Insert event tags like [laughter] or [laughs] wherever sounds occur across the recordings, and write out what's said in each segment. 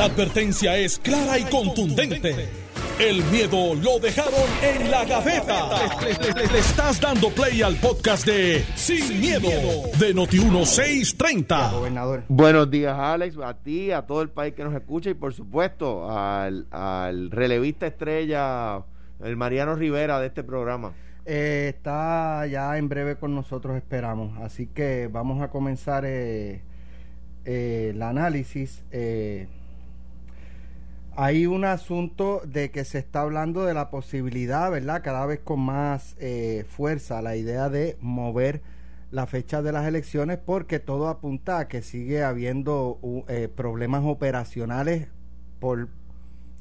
La advertencia es clara y contundente. El miedo lo dejaron en la gaveta. Le, estás dando play al podcast de Sin, miedo, de Noti1630. Gobernador. Buenos días, Alex, a ti, a todo el país que nos escucha y por supuesto al, al relevista estrella, el Mariano Rivera de este programa. Eh, está ya en breve con nosotros, esperamos. Así que vamos a comenzar eh, eh, el análisis. Hay un asunto de que se está hablando de la posibilidad, ¿verdad? Cada vez con más fuerza, la idea de mover la fecha de las elecciones porque todo apunta a que sigue habiendo problemas operacionales por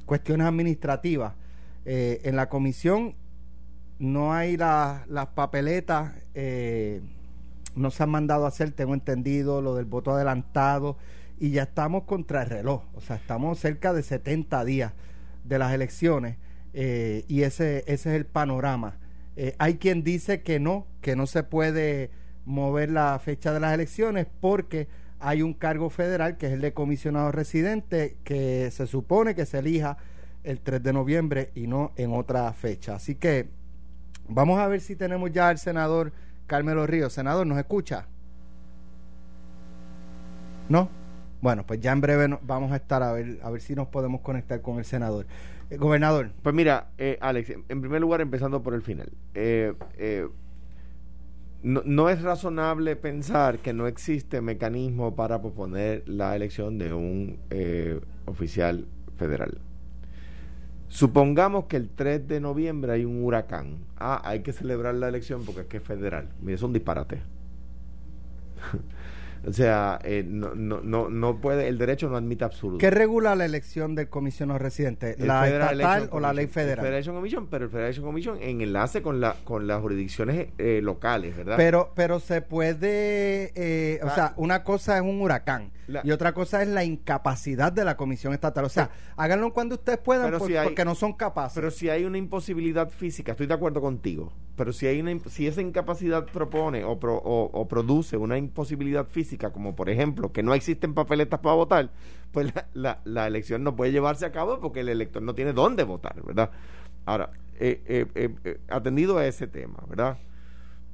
cuestiones administrativas. en la comisión no hay las papeletas, eh, no se han mandado a hacer, tengo entendido, lo del voto adelantado, y ya estamos contra el reloj, o sea, estamos cerca de 70 días de las elecciones, eh, y ese, ese es el panorama. Eh, hay quien dice que no, que no se puede mover la fecha de las elecciones porque hay un cargo federal que es el de comisionado residente que se supone que se elija el 3 de noviembre y no en otra fecha. Así que Vamos a ver si tenemos ya al senador Carmelo Ríos. Senador, ¿nos escucha? ¿No? Bueno, pues ya en breve vamos a estar a ver, a ver si nos podemos conectar con el senador. Eh, gobernador. Pues mira, eh, Alex, en primer lugar, empezando por el final. Eh, no, no, es razonable pensar que no existe mecanismo para proponer la elección de un oficial federal. Supongamos que el 3 de noviembre hay un huracán. Ah, hay que celebrar la elección porque es que es federal. Mire, es un disparate. [laughs] O sea, eh, no, no, no, no puede, el derecho no admite absurdo. ¿Qué regula la elección del comisionado residente? ¿La estatal o la ley federal? Federation Commission, pero el Federation Commission en enlace con la con las jurisdicciones eh, locales, ¿verdad? Pero pero se puede, eh, o sea, una cosa es un huracán y otra cosa es la incapacidad de la comisión estatal. O sea, háganlo cuando ustedes puedan porque no son capaces. Pero si hay una imposibilidad física, estoy de acuerdo contigo, pero si hay una si esa incapacidad propone o, o produce una imposibilidad física como por ejemplo que no existen papeletas para votar, pues la, la, elección no puede llevarse a cabo porque el elector no tiene dónde votar, ¿verdad? Ahora, eh, eh, eh, atendido a ese tema, ¿verdad?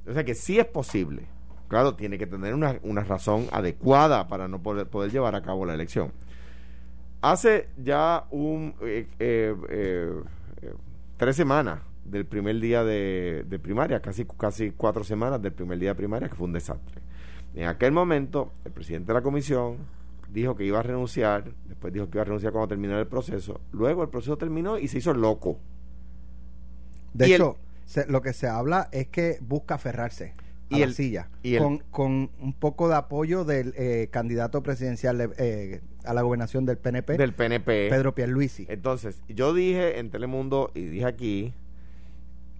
O sea que sí es posible. Claro, tiene que tener una, una razón adecuada para no poder, poder llevar a cabo la elección. Hace ya un tres semanas del primer día de, de, primaria, casi, casi cuatro semanas del primer día de primaria, que fue un desastre. En aquel momento, el presidente de la comisión dijo que iba a renunciar, después dijo que iba a renunciar cuando terminara el proceso. Luego el proceso terminó y se hizo loco. De hecho, lo que se habla es que busca aferrarse a la silla y con, con, un poco de apoyo del eh, candidato presidencial eh, a la gobernación del PNP, del PNP, Pedro Pierluisi. Entonces, yo dije en Telemundo y dije aquí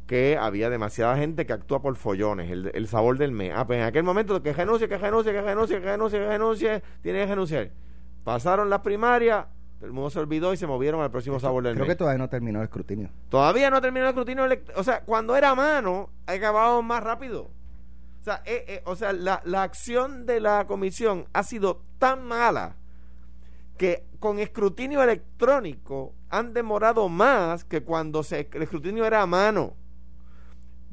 que había demasiada gente que actúa por follones, el, sabor del mes. Ah, pues en aquel momento que renuncie, que renuncie, que renuncie, que renuncie, que renuncie, tiene que renunciar. Pasaron las primarias, el mundo se olvidó y se movieron al próximo sabor del mes. Creo que todavía no terminó el escrutinio. Todavía no terminó el escrutinio. O sea, cuando era mano, acabado más rápido. O sea, eh, eh, o sea la, la acción de la comisión ha sido tan mala que con escrutinio electrónico han demorado más que cuando se, el escrutinio era a mano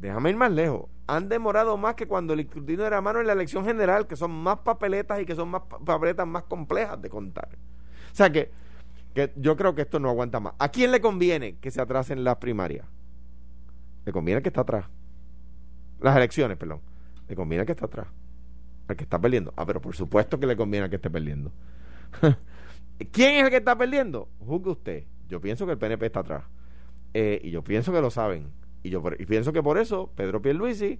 déjame ir más lejos, han demorado más que cuando el escrutinio era mano en la elección general, que son más papeletas y que son más papeletas más complejas de contar. O sea que, que yo creo que esto no aguanta más. ¿A quién le conviene que se atrasen las primarias? Le conviene que está atrás. Las elecciones, perdón. Le conviene que está atrás. Al que está perdiendo. Ah, pero por supuesto que le conviene al que esté perdiendo. [laughs] ¿Quién es el que está perdiendo? Juzgue usted. Yo pienso que el PNP está atrás. Eh, y yo pienso que lo saben y yo pienso que por eso Pedro Pierluisi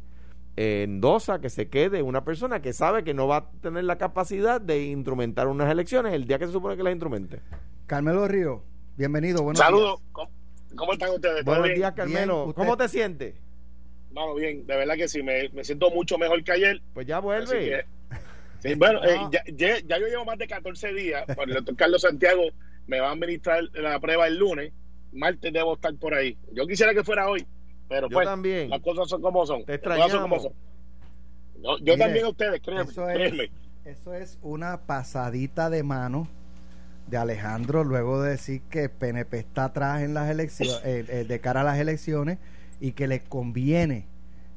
endosa que se quede una persona que sabe que no va a tener la capacidad de instrumentar unas elecciones el día que se supone que las instrumente. Carmelo Río, bienvenido. Buenos Saludos. ¿Cómo, están ustedes? Buenos días, Carmelo. ¿Cómo te sientes? Bueno, bien, de verdad que sí, me, siento mucho mejor que ayer. Pues ya vuelve. [laughs] bueno, eh, ya, ya, yo llevo más de 14 días. el doctor Carlos Santiago me va a administrar la prueba el lunes. Martes debo estar por ahí. Yo quisiera que fuera hoy pero yo pues, también. las cosas son como son. Te extrañamos. yo también a ustedes, créanme. Eso es, eso es una pasadita de mano de Alejandro luego de decir que PNP está atrás en las elecciones, eh, eh, de cara a las elecciones y que le conviene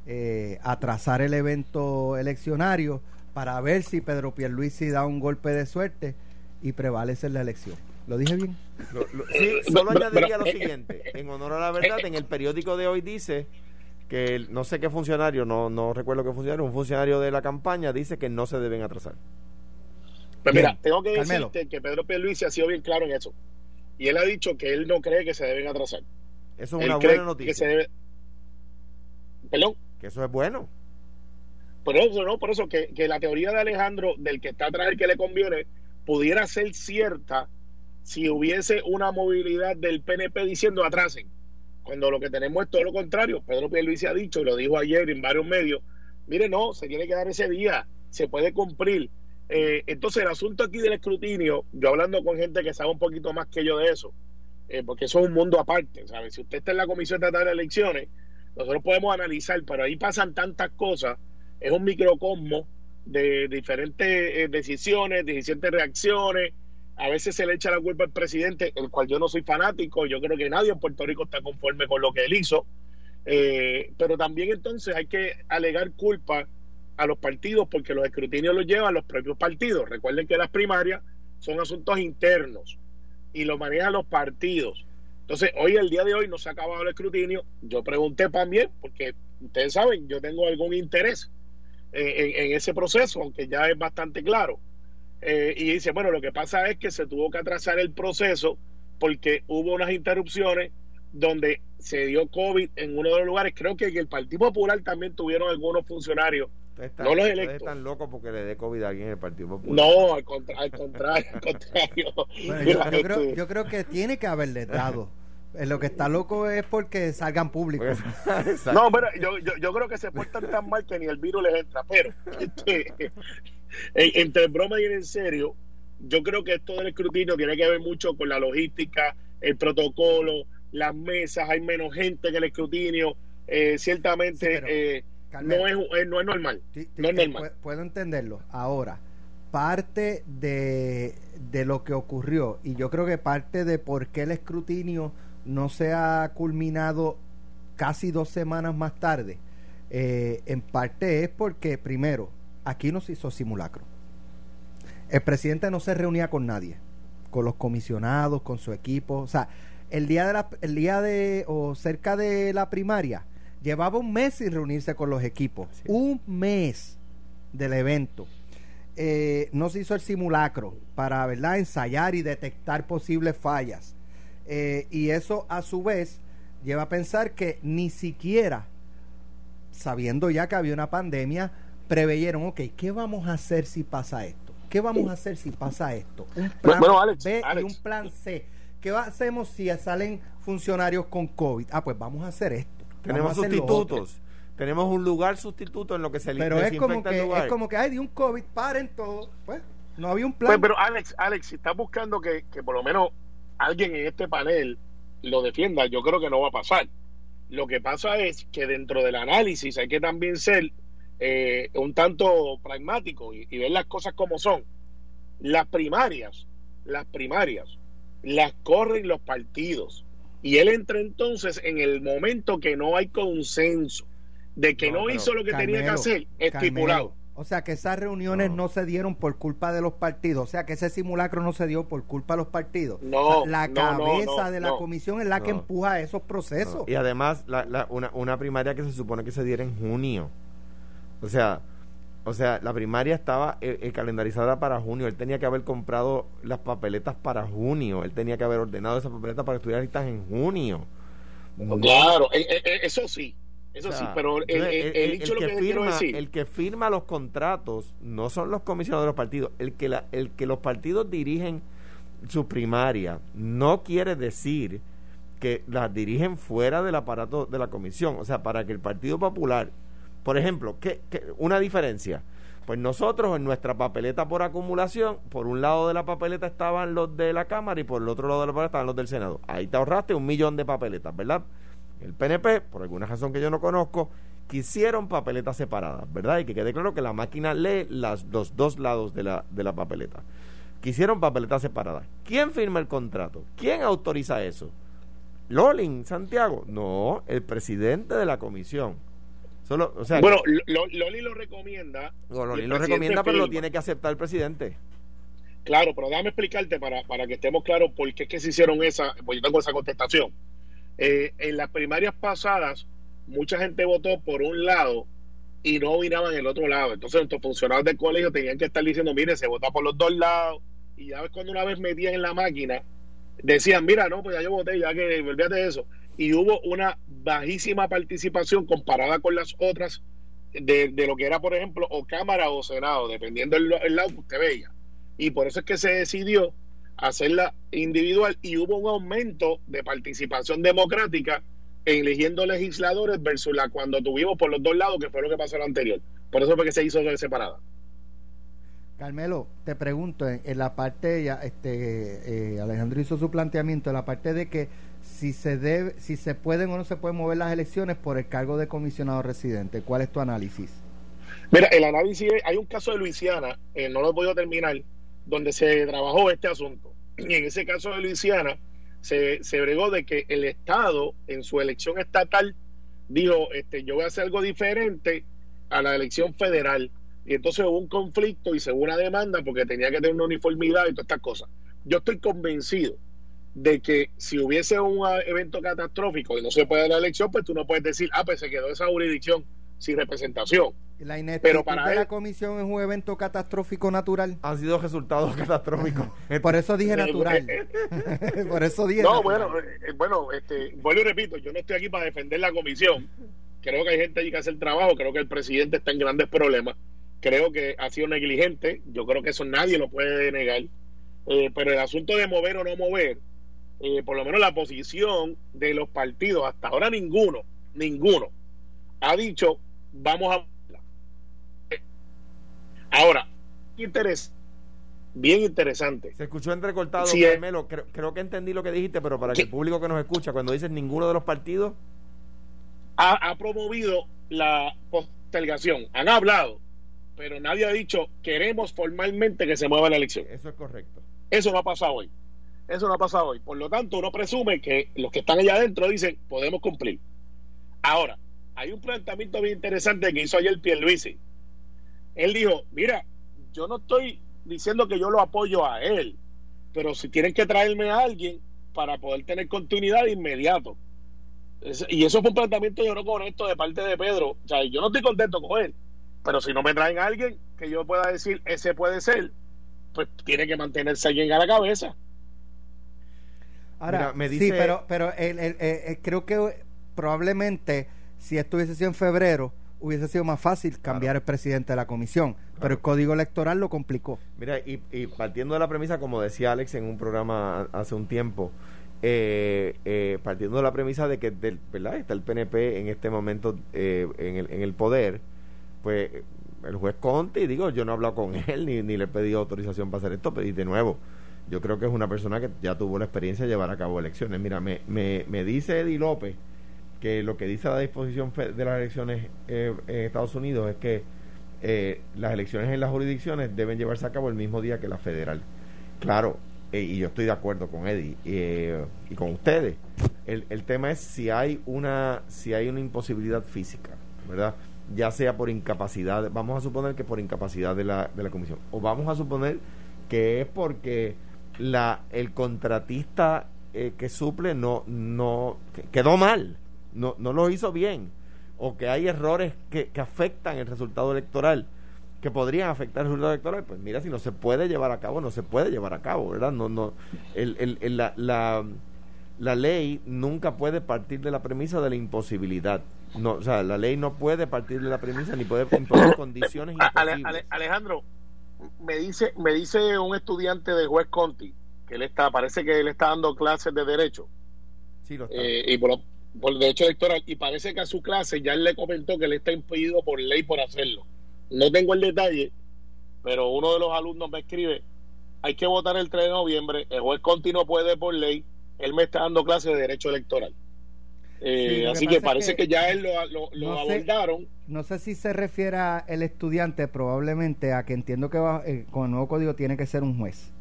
eh, atrasar el evento eleccionario para ver si Pedro Pierluisi da un golpe de suerte y prevalece en la elección. ¿Lo dije bien? sí, solo añadiría lo siguiente. En honor a la verdad, en el periódico de hoy dice que no sé qué funcionario, no, no recuerdo qué funcionario, un funcionario de la campaña dice que no se deben atrasar. Pues mira, tengo que decirte que Pedro Pierluisi ha sido bien claro en eso. Y él ha dicho que él no cree que se deben atrasar. Eso es una buena noticia. Que Perdón. Que eso es bueno. Por eso, no, por eso que, que la teoría de Alejandro, del que está atrás el que le conviene, pudiera ser cierta si hubiese una movilidad del PNP diciendo atrasen. Cuando lo que tenemos es todo lo contrario. Pedro Pierluisi ha dicho, y lo dijo ayer en varios medios, mire, no, se tiene que dar ese día, se puede cumplir. Eh, entonces, el asunto aquí del escrutinio, yo hablando con gente que sabe un poquito más que yo de eso, eh, porque eso es un mundo aparte, ¿sabes? Si usted está en la Comisión de de Elecciones, nosotros podemos analizar, pero ahí pasan tantas cosas, es un microcosmo de diferentes eh, decisiones, diferentes reacciones, a veces se le echa la culpa al presidente, el cual yo no soy fanático, yo creo que nadie en Puerto Rico está conforme con lo que él hizo, pero también entonces hay que alegar culpa a los partidos porque los escrutinios los llevan los propios partidos. Recuerden que las primarias son asuntos internos y lo manejan los partidos. Entonces, hoy, el día de hoy, no se ha acabado el escrutinio. Yo pregunté también, porque ustedes saben, yo tengo algún interés en, ese proceso, aunque ya es bastante claro. Eh, y dice, bueno, lo que pasa es que se tuvo que atrasar el proceso porque hubo unas interrupciones donde se dio COVID en uno de los lugares. Creo que en el Partido Popular también tuvieron algunos funcionarios no los electos. están locos porque le dé COVID a alguien en el Partido Popular. No, al, contrario, al contrario. [laughs] yo, creo, que tiene que haberle dado. Eh, lo que está loco es porque salgan públicos. [laughs] no, pero yo, yo, yo, creo que se portan tan mal que ni el virus les entra. Pero, este, entre broma y en serio, yo creo que esto del escrutinio tiene que ver mucho con la logística, el protocolo, las mesas, hay menos gente en el escrutinio. Eh, ciertamente. eh, no, es, eh, no es normal. no es normal. Puedo entenderlo. Ahora, parte de, de lo que ocurrió, y yo creo que parte de por qué el escrutinio no se ha culminado casi dos semanas más tarde, eh, en parte es porque, primero, aquí no se hizo simulacro. El presidente no se reunía con nadie, con los comisionados, con su equipo. O sea, el día de la, el día de, o cerca de la primaria, Llevaba un mes sin reunirse con los equipos. Un mes del evento. Eh, no se hizo el simulacro para ¿verdad? ensayar y detectar posibles fallas. Eh, y eso a su vez lleva a pensar que ni siquiera, sabiendo ya que había una pandemia, preveyeron, ok, ¿qué vamos a hacer si pasa esto? ¿Qué vamos a hacer si pasa esto? Un plan B y un plan C. ¿Qué hacemos si salen funcionarios con COVID? Ah, pues vamos a hacer esto. Tenemos sustitutos. Tenemos un lugar sustituto en lo que se Pero es como que, es como que, hay de un COVID, paren todo. Pues, no había un plan. Pues, pero Alex, Alex, si estás buscando que, por lo menos alguien en este panel lo defienda, yo creo que no va a pasar. Lo que pasa es que dentro del análisis hay que también ser eh, un tanto pragmático y, y, ver las cosas como son. Las primarias, las primarias, las corren los partidos. Y él entra entonces en el momento que no hay consenso, de que no, hizo lo que tenía que hacer, estipulado. o sea que esas reuniones no. se dieron por culpa de los partidos, o sea que ese simulacro no se dio por culpa de los partidos. No, la cabeza de la comisión es la que empuja esos procesos. Y además la, una, una primaria que se supone que se diera en junio. O sea, o sea, la primaria estaba eh, eh, calendarizada para junio. Él tenía que haber comprado las papeletas para junio. Él tenía que haber ordenado esas papeletas para estudiar listas en junio. Claro, eh, eso sí. Eso sí, pero el, el, que, firma, el que firma los contratos no son los comisionados de los partidos. El que, la, el que los partidos dirigen su primaria no quiere decir que las dirigen fuera del aparato de la comisión. O sea, para que el Partido Popular por ejemplo, ¿qué, una diferencia. Pues nosotros en nuestra papeleta por acumulación, por un lado de la papeleta estaban los de la Cámara y por el otro lado de la papeleta estaban los del Senado. Ahí te ahorraste un millón de papeletas, ¿verdad? El PNP, por alguna razón que yo no conozco, quisieron papeletas separadas, ¿verdad? Y que quede claro que la máquina lee las, los dos lados de la, de la papeleta. que hicieron papeletas separadas. ¿Quién firma el contrato? ¿Quién autoriza eso? ¿Lolin, Santiago? No, el presidente de la comisión. Solo, o sea, bueno, Lolin lo recomienda. Lolin lo recomienda, pero lo tiene que aceptar el presidente. Claro, pero déjame explicarte para, para que estemos claros por qué es que se hicieron esa, pues yo tengo esa contestación. Eh, en las primarias pasadas, mucha gente votó por un lado y no en el otro lado. Entonces, nuestros funcionarios del colegio tenían que estar diciendo, mire, se vota por los dos lados. Y ya ves, cuando una vez metían en la máquina, decían, mira, no, pues ya yo voté, ya que olvídate de eso. Y hubo una bajísima participación comparada con las otras de, lo que era, por ejemplo, o Cámara o Senado, dependiendo del, lado que usted veía. Y por eso es que se decidió hacerla individual y hubo un aumento de participación democrática eligiendo legisladores versus la cuando tuvimos por los dos lados, que fue lo que pasó en lo anterior. Por eso fue que se hizo separada. Carmelo, te pregunto, en, la parte, ya este eh, Alejandro hizo su planteamiento, en la parte de que si se debe, si se pueden o no se pueden mover las elecciones por el cargo de comisionado residente, ¿cuál es tu análisis? Mira, el análisis, hay un caso de Luisiana, eh, no lo he podido terminar, donde se trabajó este asunto. Y en ese caso de Luisiana, se, se bregó de que el Estado en su elección estatal dijo, este, yo voy a hacer algo diferente a la elección federal. Y entonces hubo un conflicto y se hubo una demanda porque tenía que tener una uniformidad y todas estas cosas. Yo estoy convencido de que si hubiese un evento catastrófico y no se puede dar la elección, pues tú no puedes decir, ah, pues se quedó esa jurisdicción sin representación. La Pero para de la comisión es un evento catastrófico natural. Han sido resultados [laughs] catastróficos. [laughs] Por eso dije natural. [laughs] Por eso dije. No, bueno, eh, bueno, este, vuelvo y repito, yo no estoy aquí para defender la comisión. Creo que hay gente ahí que hace el trabajo. Creo que el presidente está en grandes problemas. Creo que ha sido negligente. Yo creo que eso nadie lo puede negar. Eh, pero el asunto de mover o no mover, eh, por lo menos la posición de los partidos, hasta ahora ninguno, ninguno, ha dicho vamos a Ahora, interés bien interesante. Se escuchó entrecortado, Carmelo. Creo, que entendí lo que dijiste, pero para que el público que nos escucha, cuando dices ninguno de los partidos. Ha, promovido la postergación. Han hablado, pero nadie ha dicho queremos formalmente que se mueva la elección. Eso es correcto. Eso no ha pasado hoy. Eso no ha pasado hoy. Por lo tanto, uno presume que los que están allá adentro dicen podemos cumplir. Ahora, hay un planteamiento bien interesante que hizo ayer Pierluisi él dijo, mira, yo no estoy diciendo que yo lo apoyo a él, pero si tienen que traerme a alguien para poder tener continuidad de inmediato. y eso fue un planteamiento yo no correcto de parte de Pedro. O sea, yo no estoy contento con él, pero si no me traen a alguien que yo pueda decir, ese puede ser, pues tiene que mantenerse alguien a la cabeza. Ahora, me dice... sí, pero, pero creo que probablemente si esto hubiese sido en febrero, hubiese sido más fácil cambiar el presidente de la comisión, pero el código electoral lo complicó. Mira, y, partiendo de la premisa, como decía Alex en un programa hace un tiempo, eh, eh, partiendo de la premisa de que del, ¿verdad? está el PNP en este momento eh, en, el, en el poder, pues el juez Conte, y digo, yo no he hablado con [laughs] él ni, ni le he pedido autorización para hacer esto, pero y de nuevo, yo creo que es una persona que ya tuvo la experiencia de llevar a cabo elecciones. Mira, me, me, me dice Eddie López que lo que dice la disposición de las elecciones eh, en Estados Unidos es que eh, las elecciones en las jurisdicciones deben llevarse a cabo el mismo día que la federal. Claro, eh, y yo estoy de acuerdo con Eddie y con ustedes. El, el, tema es si hay una si hay una imposibilidad física, ¿verdad? Ya sea por incapacidad, vamos a suponer que por incapacidad de la, de la comisión, o vamos a suponer que es porque la el contratista que suple no no quedó mal no, no lo hizo bien o que hay errores que, que afectan el resultado electoral que podrían afectar el resultado electoral, pues mira, si no se puede llevar a cabo, no se puede llevar a cabo, ¿verdad? No, no, el, el, la, la, la, ley nunca puede partir de la premisa de la imposibilidad. No, o sea, la ley no puede partir de la premisa ni puede imponer [laughs] condiciones Alejandro, me dice, me dice un estudiante de juez Conti que él está, parece que él está dando clases de derecho. Sí, lo está. Eh, y por por derecho electoral y parece que a su clase ya él le comentó que él está impedido por ley por hacerlo. No tengo el detalle, pero uno de los alumnos me escribe, hay que votar el 3 de noviembre, el juez Conti no puede por ley, él me está dando clase de derecho electoral. Eh, así que parece que, ya él lo, lo, abordaron. no sé si se refiere el estudiante probablemente a que entiendo que va, eh, con el nuevo código tiene que ser un juez.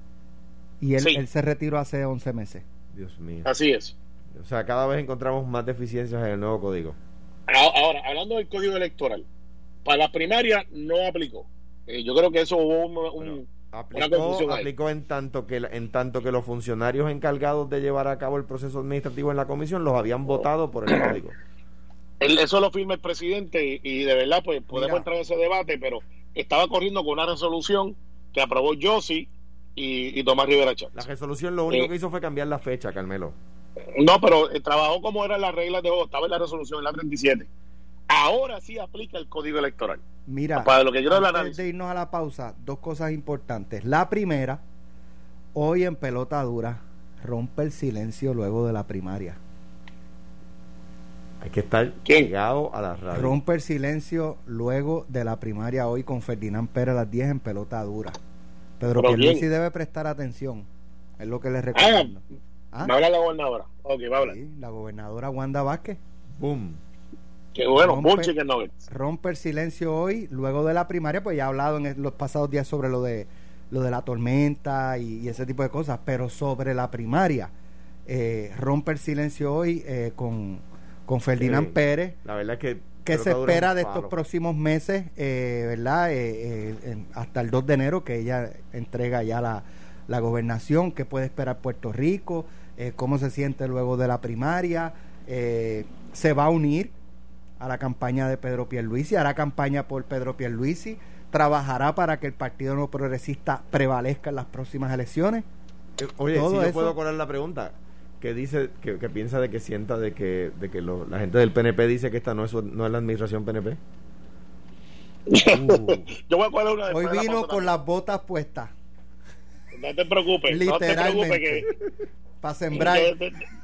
Y él, se retiró hace 11 meses. Dios mío. Así es. O sea, cada vez encontramos más deficiencias en el nuevo código. Ahora, hablando del código electoral, para la primaria no aplicó. Eh, yo creo que eso hubo un, aplicó, aplicó en tanto que en tanto que los funcionarios encargados de llevar a cabo el proceso administrativo en la comisión los habían votado por el código. eso lo firma el presidente y, de verdad pues podemos entrar en ese debate, pero estaba corriendo con una resolución que aprobó Yossi y, Tomás Rivera La resolución lo único eh, que hizo fue cambiar la fecha, Carmelo. No, pero eh, trabajó como eran las reglas de juego, estaba en la resolución, en la 37. Ahora sí aplica el código electoral. Mira, para lo que yo antes de irnos a la pausa, dos cosas importantes. La primera, hoy en pelota dura, rompe el silencio luego de la primaria. Hay que estar llegado a la radio. Rompe el silencio luego de la primaria hoy con Ferdinand Pérez a las 10 en pelota dura. Pedro Pierluisi debe prestar atención. Es lo que le recomiendo. Ah, ¿Ah? la gobernadora. Ok, va a hablar. la gobernadora Wanda Vázquez. Boom. Qué bueno, rompe, rompe el silencio hoy, luego de la primaria, pues ya ha hablado en los pasados días sobre lo de lo de la tormenta y, ese tipo de cosas, pero sobre la primaria, eh, rompe el silencio hoy eh, con, con Ferdinand Pérez. La verdad que ¿Qué se espera de estos próximos meses, eh, verdad? hasta el 2 de enero, que ella entrega ya la, la gobernación, ¿qué puede esperar Puerto Rico? ¿Cómo se siente luego de la primaria? ¿Se va a unir a la campaña de Pedro Pierluisi, hará campaña por Pedro Pierluisi, trabajará para que el Partido No Progresista prevalezca en las próximas elecciones. Oye, si yo puedo colar la pregunta, que dice, que, piensa de que sienta de que, de que la gente del PNP dice que esta no es, no es la administración PNP. [laughs] yo voy a colar una Hoy vino con las botas puestas. No te preocupes, no te preocupes que para sembrar.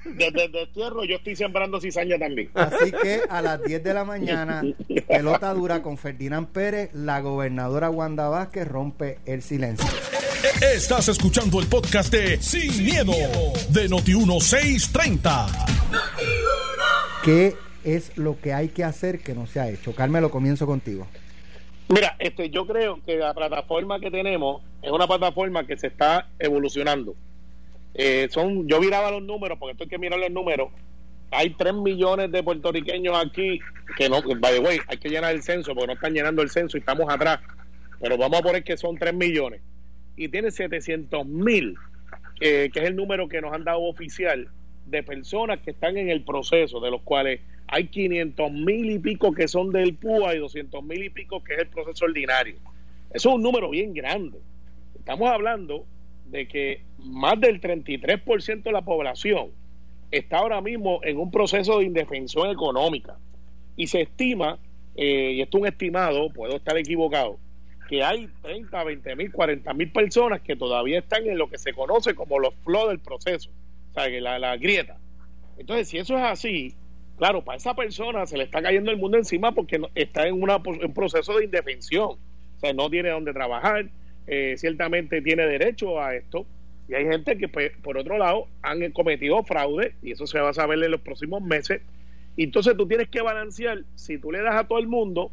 Desde de, tierra yo estoy sembrando cizaña también. Así que a las 10 de la mañana, [laughs] pelota dura con Ferdinand Pérez, la gobernadora Wanda Vázquez rompe el silencio. Estás escuchando el podcast de Sin, miedo, de Noti1630. ¿Qué es lo que hay que hacer que no se ha hecho? Carmelo, comienzo contigo. Mira, este, yo creo que la plataforma que tenemos es una plataforma que se está evolucionando. Eh, son, yo miraba los números, porque esto que mirar los números. Hay 3 millones de puertorriqueños aquí que no, by the way, hay que llenar el censo porque no están llenando el censo y estamos atrás. Pero vamos a poner que son 3 millones. Y tiene 700 mil, eh, que es el número que nos han dado oficial, de personas que están en el proceso, de los cuales hay 500 mil y pico que son del PUA y 200 mil y pico que es el proceso ordinario. Eso es un número bien grande. Estamos hablando de que más del 33% de la población está ahora mismo en un proceso de indefensión económica y se estima, eh, y esto es un estimado, puedo estar equivocado, que hay 30, 20 mil, 40 mil personas que todavía están en lo que se conoce como los flow del proceso, o sea, la, la grieta. Entonces, si eso es así, claro, para esa persona se le está cayendo el mundo encima porque está en un proceso de indefensión, o sea, no tiene dónde trabajar, eh, ciertamente tiene derecho a esto. Y hay gente que, pues, por otro lado, han cometido fraude, y eso se va a saber en los próximos meses. Y entonces tú tienes que balancear, si tú le das a todo el mundo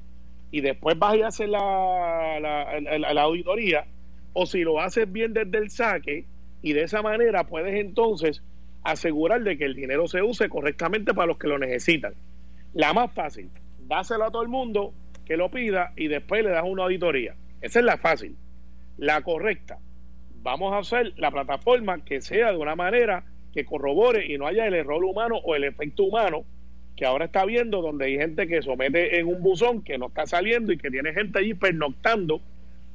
y después vas a hacer la, la, auditoría, o si lo haces bien desde el saque, y de esa manera puedes entonces asegurar de que el dinero se use correctamente para los que lo necesitan. La más fácil, dáselo a todo el mundo que lo pida y después le das una auditoría. Esa es la fácil la correcta. Vamos a hacer la plataforma que sea de una manera que corrobore y no haya el error humano o el efecto humano que ahora está viendo donde hay gente que somete en un buzón que no está saliendo y que tiene gente allí pernoctando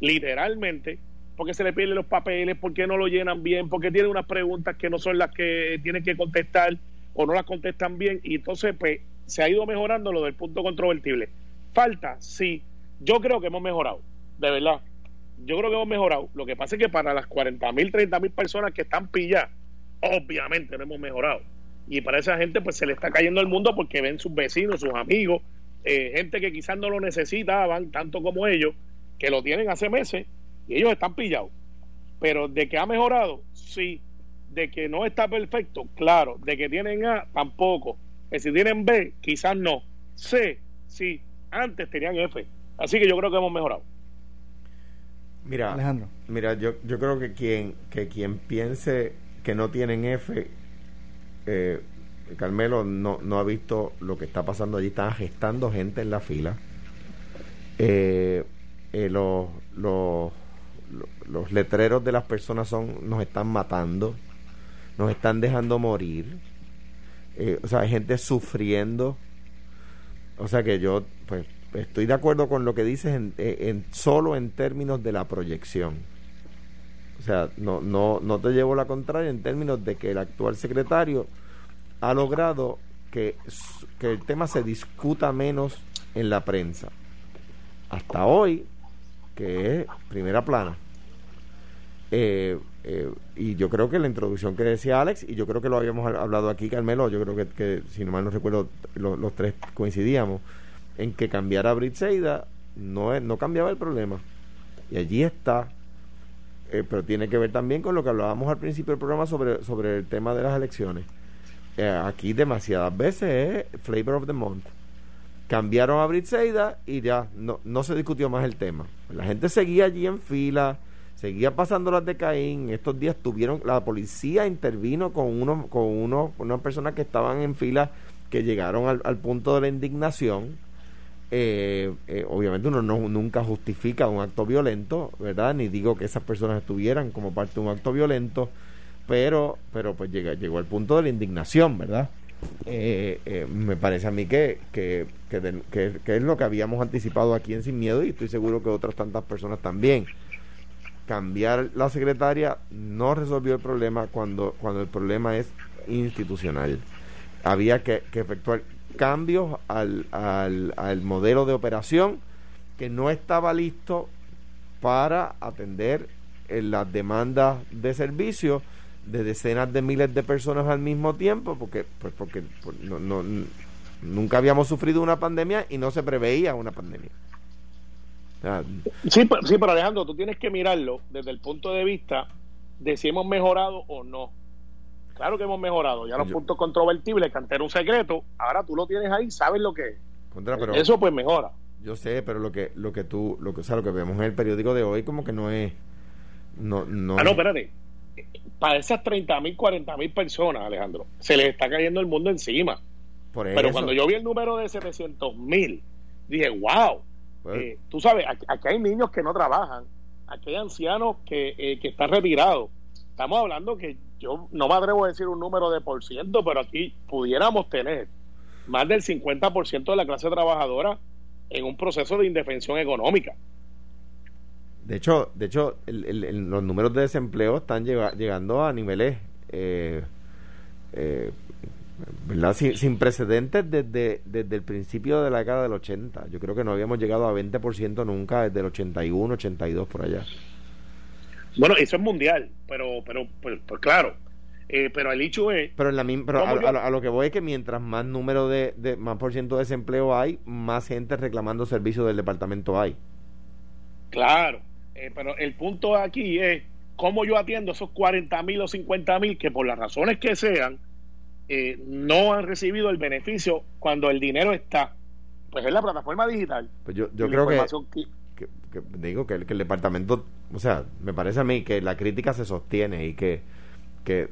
literalmente porque se le pierden los papeles, porque no lo llenan bien, porque tiene unas preguntas que no son las que tienen que contestar o no las contestan bien y entonces pues se ha ido mejorando lo del punto controvertible. Falta, sí, yo creo que hemos mejorado, de verdad yo creo que hemos mejorado. Lo que pasa es que para las 40 mil, 30 mil personas que están pilladas, obviamente no hemos mejorado. Y para esa gente, pues se le está cayendo el mundo porque ven sus vecinos, sus amigos, eh, gente que quizás no lo necesitaban tanto como ellos, que lo tienen hace meses y ellos están pillados. Pero de que ha mejorado, sí. De que no está perfecto, claro. De que tienen A, tampoco. Que si tienen B, quizás no. C, sí. Antes tenían F. Así que yo creo que hemos mejorado. Mira, Alejandro. Mira, yo, yo creo que quien, que quien piense que no tienen F, eh, Carmelo no, no ha visto lo que está pasando allí. Están gestando gente en la fila. Eh, eh, los, los, los letreros de las personas son nos están matando, nos están dejando morir. o sea, hay gente sufriendo. O sea que yo, pues, estoy de acuerdo con lo que dices en, en, solo en términos de la proyección. O sea, no, no, no te llevo la contraria en términos de que el actual secretario ha logrado que, que el tema se discuta menos en la prensa. Hasta hoy, que es primera plana. Eh, eh, y yo creo que la introducción que decía Alex, y yo creo que lo habíamos hablado aquí, Carmelo, yo creo que, que si no mal no recuerdo, los tres coincidíamos en que cambiar a Britseida no, no cambiaba el problema. Y allí está. Eh, pero tiene que ver también con lo que hablábamos al principio del programa sobre, sobre el tema de las elecciones. Eh, aquí demasiadas veces es Flavor of the Month. Cambiaron a Britseida y ya no, no se discutió más el tema. La gente seguía allí en fila, seguía pasando las de Caín. Estos días tuvieron, la policía intervino con uno, con uno, unas personas que estaban en fila que llegaron al, al punto de la indignación eh, eh, obviamente uno no, nunca justifica un acto violento, ¿verdad? Ni digo que esas personas estuvieran como parte de un acto violento, pero, pero pues llegó al punto de la indignación, ¿verdad? Eh, me parece a mí que, que, que, es lo que habíamos anticipado aquí en Sin Miedo y estoy seguro que otras tantas personas también. Cambiar la secretaria no resolvió el problema cuando, cuando el problema es institucional. Había que efectuar cambios al, al, al modelo de operación que no estaba listo para atender en las demandas de servicio de decenas de miles de personas al mismo tiempo, porque, pues porque pues, no, no, nunca habíamos sufrido una pandemia y no se preveía una pandemia. sí, pero, sí, pero Alejandro, tú tienes que mirarlo desde el punto de vista de si hemos mejorado o no. Claro que hemos mejorado. Ya los puntos controvertibles, que antes era un secreto, ahora tú lo tienes ahí, sabes lo que es. Eso pues mejora. Yo sé, pero lo que lo que tú, lo que, o sea, lo que vemos en el periódico de hoy como que no es... No, no ah, no, espérate. Para esas 30 mil, 40 mil personas, Alejandro, se les está cayendo el mundo encima. Pero cuando yo vi el número de 700 mil, dije, wow, pues eh, tú sabes, aquí, hay niños que no trabajan, aquí hay ancianos que, eh, que están retirados. Estamos hablando que yo no me atrevo a decir un número de por ciento, pero aquí pudiéramos tener más del 50% de la clase trabajadora en un proceso de indefensión económica. De hecho, de hecho los números de desempleo están llegando a niveles eh, eh, ¿verdad? Sin, precedentes desde, desde el principio de la década del 80. Yo creo que no habíamos llegado a 20% nunca desde el 81, 82 por allá. Bueno, eso es mundial, pero, pero, pues, pues claro. Eh, pero el hecho es. Pero, en la pero a, lo que voy es que mientras más número de, de, más por ciento de desempleo hay, más gente reclamando servicios del departamento hay. Claro, eh, pero el punto aquí es cómo yo atiendo esos 40 mil o 50 mil que por las razones que sean eh, no han recibido el beneficio cuando el dinero está. Pues en la plataforma digital. Pues yo, yo creo que que digo que, que, el departamento, o sea, me parece a mí que la crítica se sostiene y que, que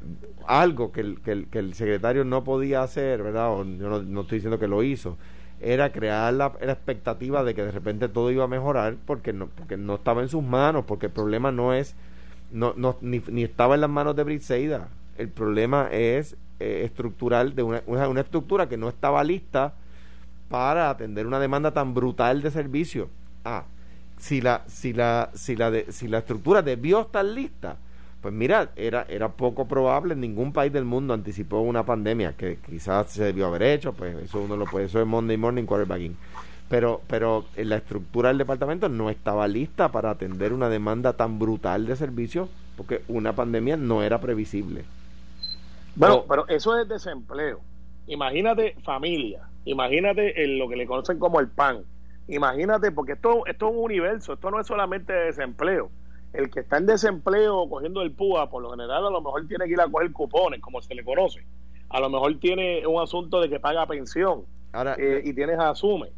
algo que el, que, el, secretario no podía hacer, ¿verdad? O yo no, estoy diciendo que lo hizo, era crear la, expectativa de que de repente todo iba a mejorar porque no, porque no estaba en sus manos, porque el problema no es, no, no ni, ni estaba en las manos de Briseida, el problema es eh, estructural de una, una, una estructura que no estaba lista para atender una demanda tan brutal de servicio. Ah, si la, si la, si la, de, si la estructura debió estar lista, pues mira, era, era poco probable, ningún país del mundo anticipó una pandemia, que quizás se debió haber hecho, pues eso uno lo puede, eso es Monday Morning Quarterbacking. Pero, pero la estructura del departamento no estaba lista para atender una demanda tan brutal de servicios, porque una pandemia no era previsible. Bueno, pero eso es desempleo. Imagínate familia, imagínate lo que le conocen como el PAN Imagínate, porque esto, esto es un universo, esto no es solamente desempleo. El que está en desempleo cogiendo el PUA, por lo general, a lo mejor tiene que ir a coger cupones, como se le conoce. A lo mejor tiene un asunto de que paga pensión Ahora, eh, y tienes asume.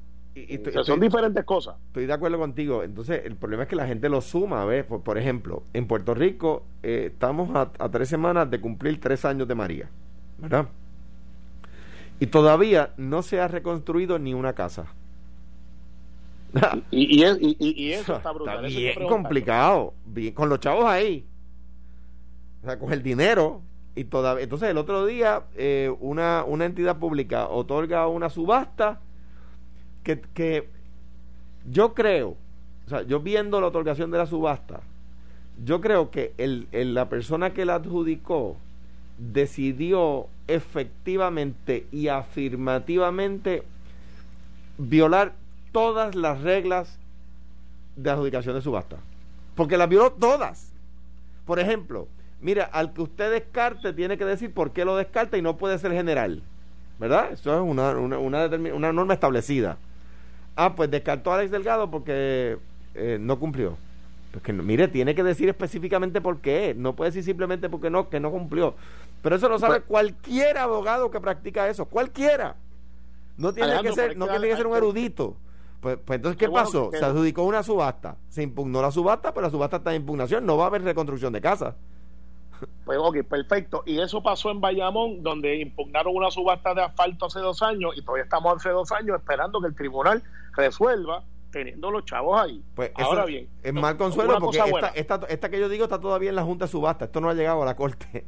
son diferentes cosas. Estoy de acuerdo contigo. Entonces, el problema es que la gente lo suma. ¿ves? Por, ejemplo, en Puerto Rico eh, estamos a, tres semanas de cumplir tres años de María. ¿Verdad? Y todavía no se ha reconstruido ni una casa. [laughs] y, eso está brutal. Está bien complicado. Bien, con los chavos ahí. O sea, con el dinero. Y todavía, entonces el otro día eh, una, una entidad pública otorga una subasta que, que yo creo, o sea, yo viendo la otorgación de la subasta, yo creo que el, la persona que la adjudicó decidió efectivamente y afirmativamente violar todas las reglas de adjudicación de subasta. Porque las violó todas. Por ejemplo, mira, al que usted descarte tiene que decir por qué lo descarta y no puede ser general. ¿Verdad? Eso es una, una, una, una norma establecida. Ah, pues descartó a Alex Delgado porque eh, no cumplió. Pues que mire, tiene que decir específicamente por qué. No puede decir simplemente porque no, que no cumplió. Pero eso lo sabe pues- cualquier abogado que practica eso. Cualquiera. No tiene que ser, no tiene que ser un erudito. Pues, pues entonces, ¿qué pasó? Se adjudicó una subasta. Se impugnó la subasta, pero la subasta está en impugnación. No va a haber reconstrucción de casa. Pues ok, perfecto. Y eso pasó en Bayamón, donde impugnaron una subasta de asfalto hace dos años y todavía estamos hace dos años esperando que el tribunal resuelva teniendo los chavos ahí. Pues Ahora bien. Es mal consuelo porque esta, esta, que yo digo está todavía en la Junta de Subasta. Esto no ha llegado a la Corte.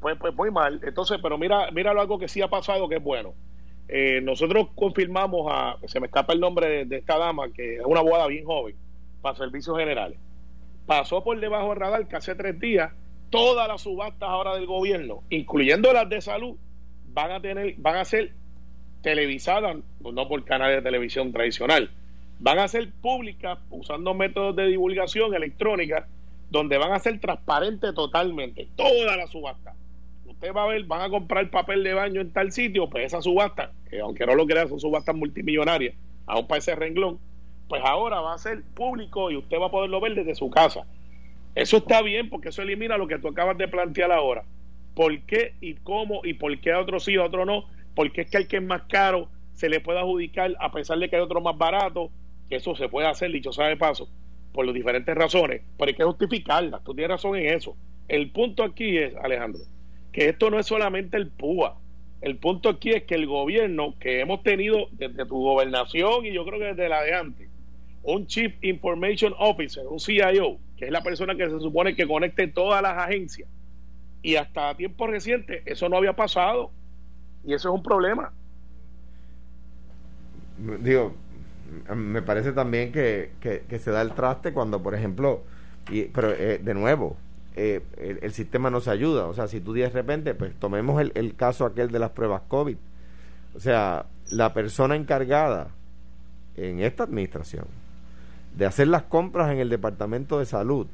Pues, pues muy mal. Entonces, pero mira, míralo algo que sí ha pasado que es bueno. Eh, nosotros confirmamos a, se me escapa el nombre de, esta dama, que es una abogada bien joven, para servicios generales. Pasó por debajo del radar que hace tres días todas las subastas ahora del gobierno, incluyendo las de salud, van a tener, van a ser televisadas, no por canales de televisión tradicional, van a ser públicas usando métodos de divulgación electrónica, donde van a ser transparentes totalmente, todas las subastas. Usted va a ver, van a comprar papel de baño en tal sitio, pues esa subasta, que aunque no lo crea, son subastas multimillonarias, aún para ese renglón, pues ahora va a ser público y usted va a poderlo ver desde su casa. Eso está bien porque eso elimina lo que tú acabas de plantear ahora. ¿Por qué y cómo y por qué a otros sí, a otros no? Porque es que al que es más caro se le puede adjudicar a pesar de que hay otro más barato, que eso se puede hacer, dicho sea de paso, por las diferentes razones, pero hay que justificarlas. Tú tienes razón en eso. El punto aquí es, Alejandro, que esto no es solamente el PUA. El punto aquí es que el gobierno que hemos tenido desde tu gobernación y yo creo que desde la de antes, un Chief Information Officer, un CIO, que es la persona que se supone que conecte todas las agencias. Y hasta tiempo reciente eso no había pasado. Y eso es un problema. Digo, me parece también que, que, se da el traste cuando, por ejemplo, y, pero eh, de nuevo, eh, el, sistema no se ayuda. O sea, si tú de repente, pues tomemos el, el caso aquel de las pruebas COVID. O sea, la persona encargada en esta administración de hacer las compras en el departamento de salud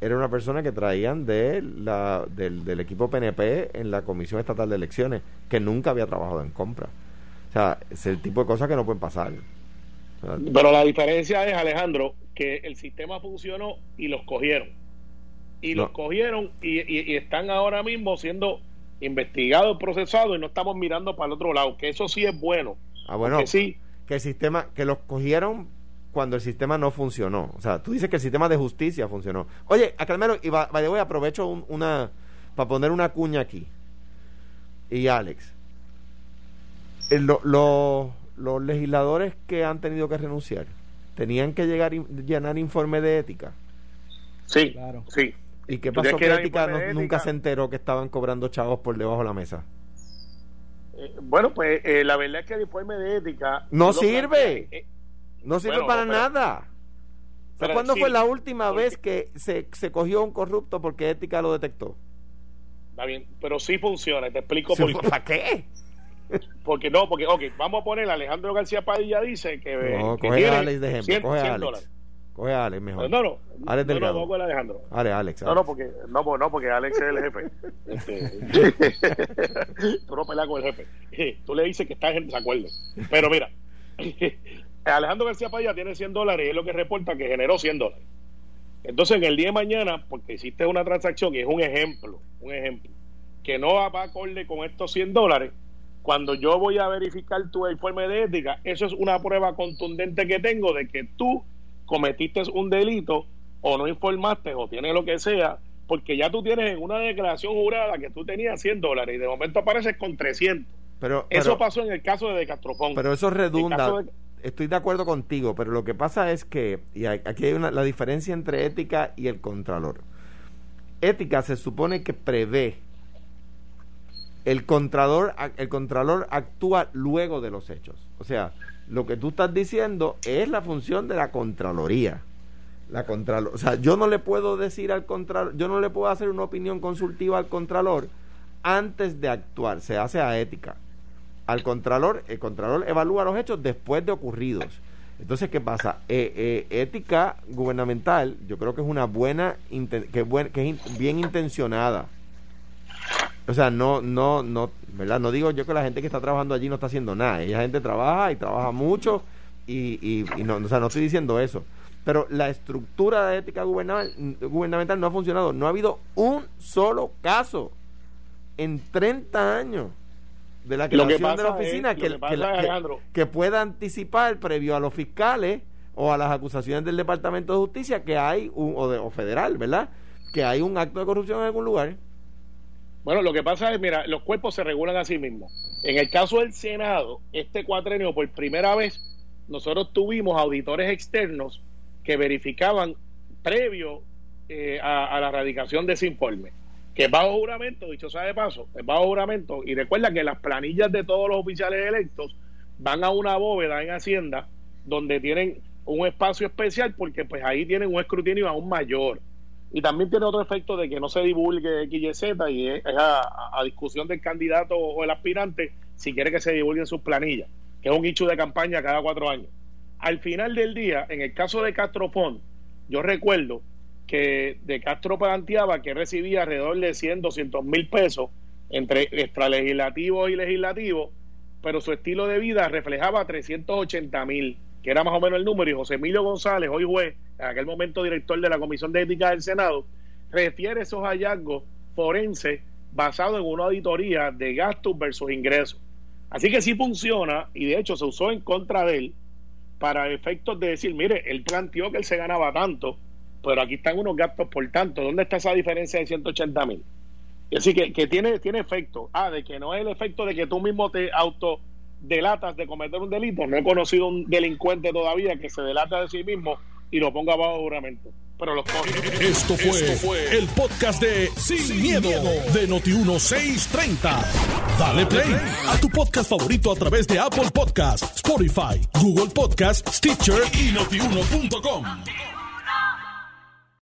era una persona que traían de del, equipo PNP en la Comisión Estatal de Elecciones, que nunca había trabajado en compra. O sea, es el tipo de cosas que no pueden pasar. Pero la diferencia es, Alejandro, que el sistema funcionó y los cogieron. Y los cogieron y, están ahora mismo siendo investigados, procesados y no estamos mirando para el otro lado, que eso sí es bueno. Ah, bueno, sí. que el sistema, que los cogieron cuando el sistema no funcionó. O sea, tú dices que el sistema de justicia funcionó. Oye, a Carmelo, y va, voy aprovecho una para poner una cuña aquí. Y Alex, eh, los legisladores que han tenido que renunciar tenían que llegar y llenar informe de ética. Sí, claro. Sí. ¿Y qué pasó que ética, nunca se enteró que estaban cobrando chavos por debajo de la mesa? Eh, bueno, pues eh, la verdad es que el informe de ética no sirve. No sirve para nada. ¿Cuándo fue la última vez que se, se cogió un corrupto porque ética lo detectó? Está bien, pero sí funciona. Te explico por qué. ¿Para qué? [laughs] Porque no, porque, ok, vamos a poner, Alejandro García Padilla dice que. No, coge a Alex de ejemplo. coge a Alex. Coge a Alex mejor. No, no. Alex no, no, no, con Alejandro. Alex, Alex, No, no, porque, no, no, porque Alex es el jefe. Este, [laughs] tú no peleas con el jefe. [laughs] Tú le dices que estás en desacuerdo. Pero mira, [laughs] Alejandro García Paya tiene 100 dólares y es lo que reporta que generó 100 dólares. Entonces, en el día de mañana, porque hiciste una transacción y es un ejemplo, un ejemplo, que no va a acorde con estos 100 dólares, cuando yo voy a verificar tu informe de ética, eso es una prueba contundente que tengo de que tú cometiste un delito o no informaste o tienes lo que sea, porque ya tú tienes en una declaración jurada que tú tenías 100 dólares y de momento apareces con 300. Pero, eso pasó en el caso de Castrofón. Pero eso redunda. Estoy de acuerdo contigo, pero lo que pasa es que, y aquí hay una, la diferencia entre ética y el contralor. Ética se supone que prevé el contralor, el contralor actúa luego de los hechos. O sea, lo que tú estás diciendo es la función de la contraloría. La contralor, o sea, yo no le puedo decir al contralor, yo no le puedo hacer una opinión consultiva al contralor antes de actuar, se hace a ética. Al contralor, el contralor evalúa los hechos después de ocurridos. Entonces, ¿qué pasa? Eh, eh, ética gubernamental, yo creo que es una buena, que, que es bien intencionada o sea, no, no, no, ¿verdad? No digo yo que la gente que está trabajando allí no está haciendo nada. Ella gente trabaja y trabaja mucho y, y, no, o sea, no estoy diciendo eso. Pero la estructura de ética gubernamental, no ha funcionado. No ha habido un solo caso en 30 años de la creación de la oficina que, que, pueda anticipar previo a los fiscales o a las acusaciones del Departamento de Justicia que hay, un, o, de, o federal, ¿verdad? Que hay un acto de corrupción en algún lugar. Bueno, lo que pasa es, mira, los cuerpos se regulan a sí mismos. En el caso del Senado, este cuatrenio, por primera vez, nosotros tuvimos auditores externos que verificaban previo eh, a, la radicación de ese informe. Que es bajo juramento, dicho sea de paso, es bajo juramento. Y recuerda que las planillas de todos los oficiales electos van a una bóveda en Hacienda donde tienen un espacio especial porque pues ahí tienen un escrutinio aún mayor. Y también tiene otro efecto de que no se divulgue XYZ y es a, discusión del candidato o el aspirante si quiere que se divulguen sus planillas, que es un hecho de campaña cada cuatro años. Al final del día, en el caso de Castro Font, yo recuerdo que de Castro planteaba que recibía alrededor de 100, 200 mil pesos entre extralegislativo y legislativo, pero su estilo de vida reflejaba 380 mil que era más o menos el número, y José Emilio González, hoy juez, en aquel momento director de la Comisión de Ética del Senado, refiere esos hallazgos forenses basados en una auditoría de gastos versus ingresos. Así que sí funciona, y de hecho se usó en contra de él para efectos de decir, mire, él planteó que él se ganaba tanto, pero aquí están unos gastos por tanto. ¿Dónde está esa diferencia de 180 mil? Así que, que tiene, tiene efecto. Ah, de que no es el efecto de que tú mismo te auto delatas de cometer un delito. No he conocido un delincuente todavía que se delata de sí mismo y lo ponga bajo juramento. Pero los Esto fue, el podcast de Sin, miedo, de Noti1630. Dale play a tu podcast favorito a través de Apple Podcasts, Spotify, Google Podcasts, Stitcher y notiuno.com.